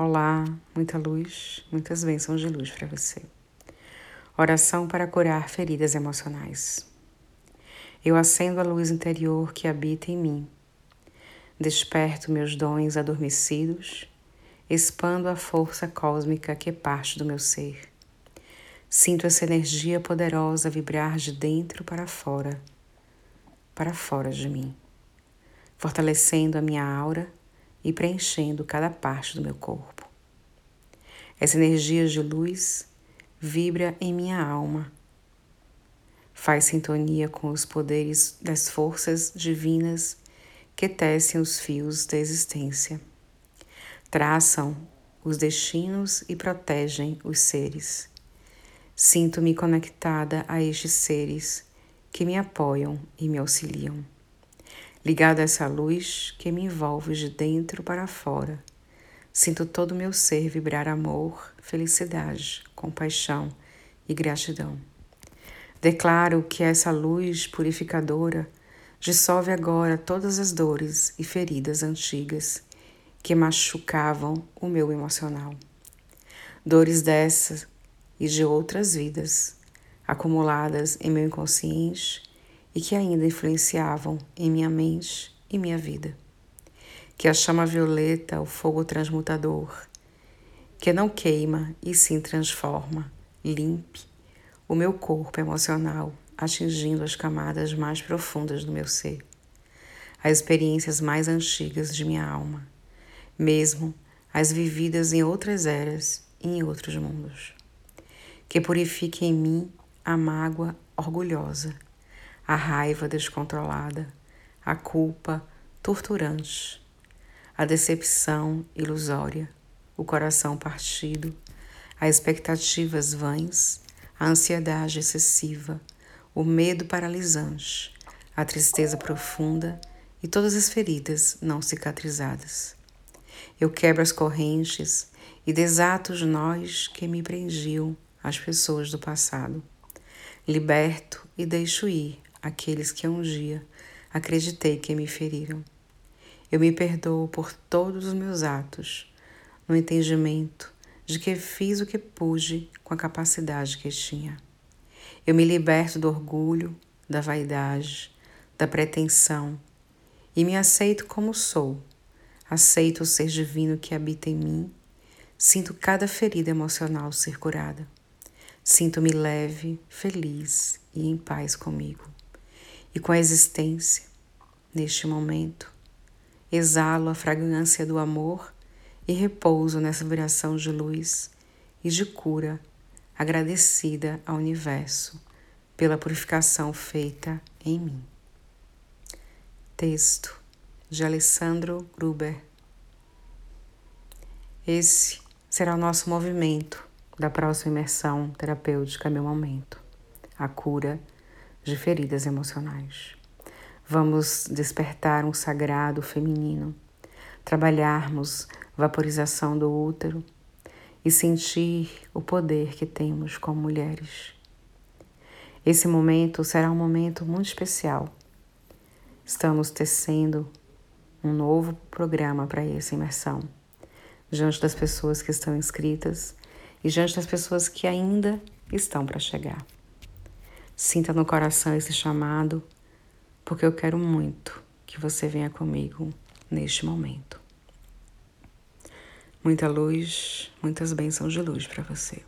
Olá, muita luz, muitas bênçãos de luz para você. Oração para curar feridas emocionais. Eu acendo a luz interior que habita em mim. Desperto meus dons adormecidos, expando a força cósmica que parte do meu ser. Sinto essa energia poderosa vibrar de dentro para fora, para fora de mim, fortalecendo a minha aura e preenchendo cada parte do meu corpo. Essa energia de luz vibra em minha alma, faz sintonia com os poderes das forças divinas que tecem os fios da existência, traçam os destinos e protegem os seres. Sinto-me conectada a estes seres que me apoiam e me auxiliam ligado a essa luz que me envolve de dentro para fora. Sinto todo o meu ser vibrar amor, felicidade, compaixão e gratidão. Declaro que essa luz purificadora dissolve agora todas as dores e feridas antigas que machucavam o meu emocional. Dores dessas e de outras vidas, acumuladas em meu inconsciente e que ainda influenciavam em minha mente e minha vida. Que a chama violeta, o fogo transmutador, que não queima e sim transforma, limpe o meu corpo emocional, atingindo as camadas mais profundas do meu ser, as experiências mais antigas de minha alma, mesmo as vividas em outras eras e em outros mundos. Que purifique em mim a mágoa orgulhosa a raiva descontrolada, a culpa torturante, a decepção ilusória, o coração partido, as expectativas vãs, a ansiedade excessiva, o medo paralisante, a tristeza profunda e todas as feridas não cicatrizadas. Eu quebro as correntes e desato os nós que me prendiam às pessoas do passado. Liberto e deixo ir aqueles que um dia acreditei que me feriram. Eu me perdoo por todos os meus atos, no entendimento de que fiz o que pude com a capacidade que tinha. Eu me liberto do orgulho, da vaidade, da pretensão e me aceito como sou. Aceito o ser divino que habita em mim. Sinto cada ferida emocional ser curada. Sinto-me leve, feliz e em paz comigo e com a existência, neste momento, exalo a fragrância do amor e repouso nessa vibração de luz e de cura, agradecida ao universo pela purificação feita em mim. Texto de Alessandro Gruber. Esse será o nosso movimento da próxima imersão terapêutica Meu Momento, a cura de feridas emocionais. Vamos despertar um sagrado feminino, trabalharmos vaporização do útero e sentir o poder que temos como mulheres. Esse momento será um momento muito especial. Estamos tecendo um novo programa para essa imersão, diante das pessoas que estão inscritas e diante das pessoas que ainda estão para chegar. Sinta no coração esse chamado, porque eu quero muito que você venha comigo neste momento. Muita luz, muitas bênçãos de luz para você.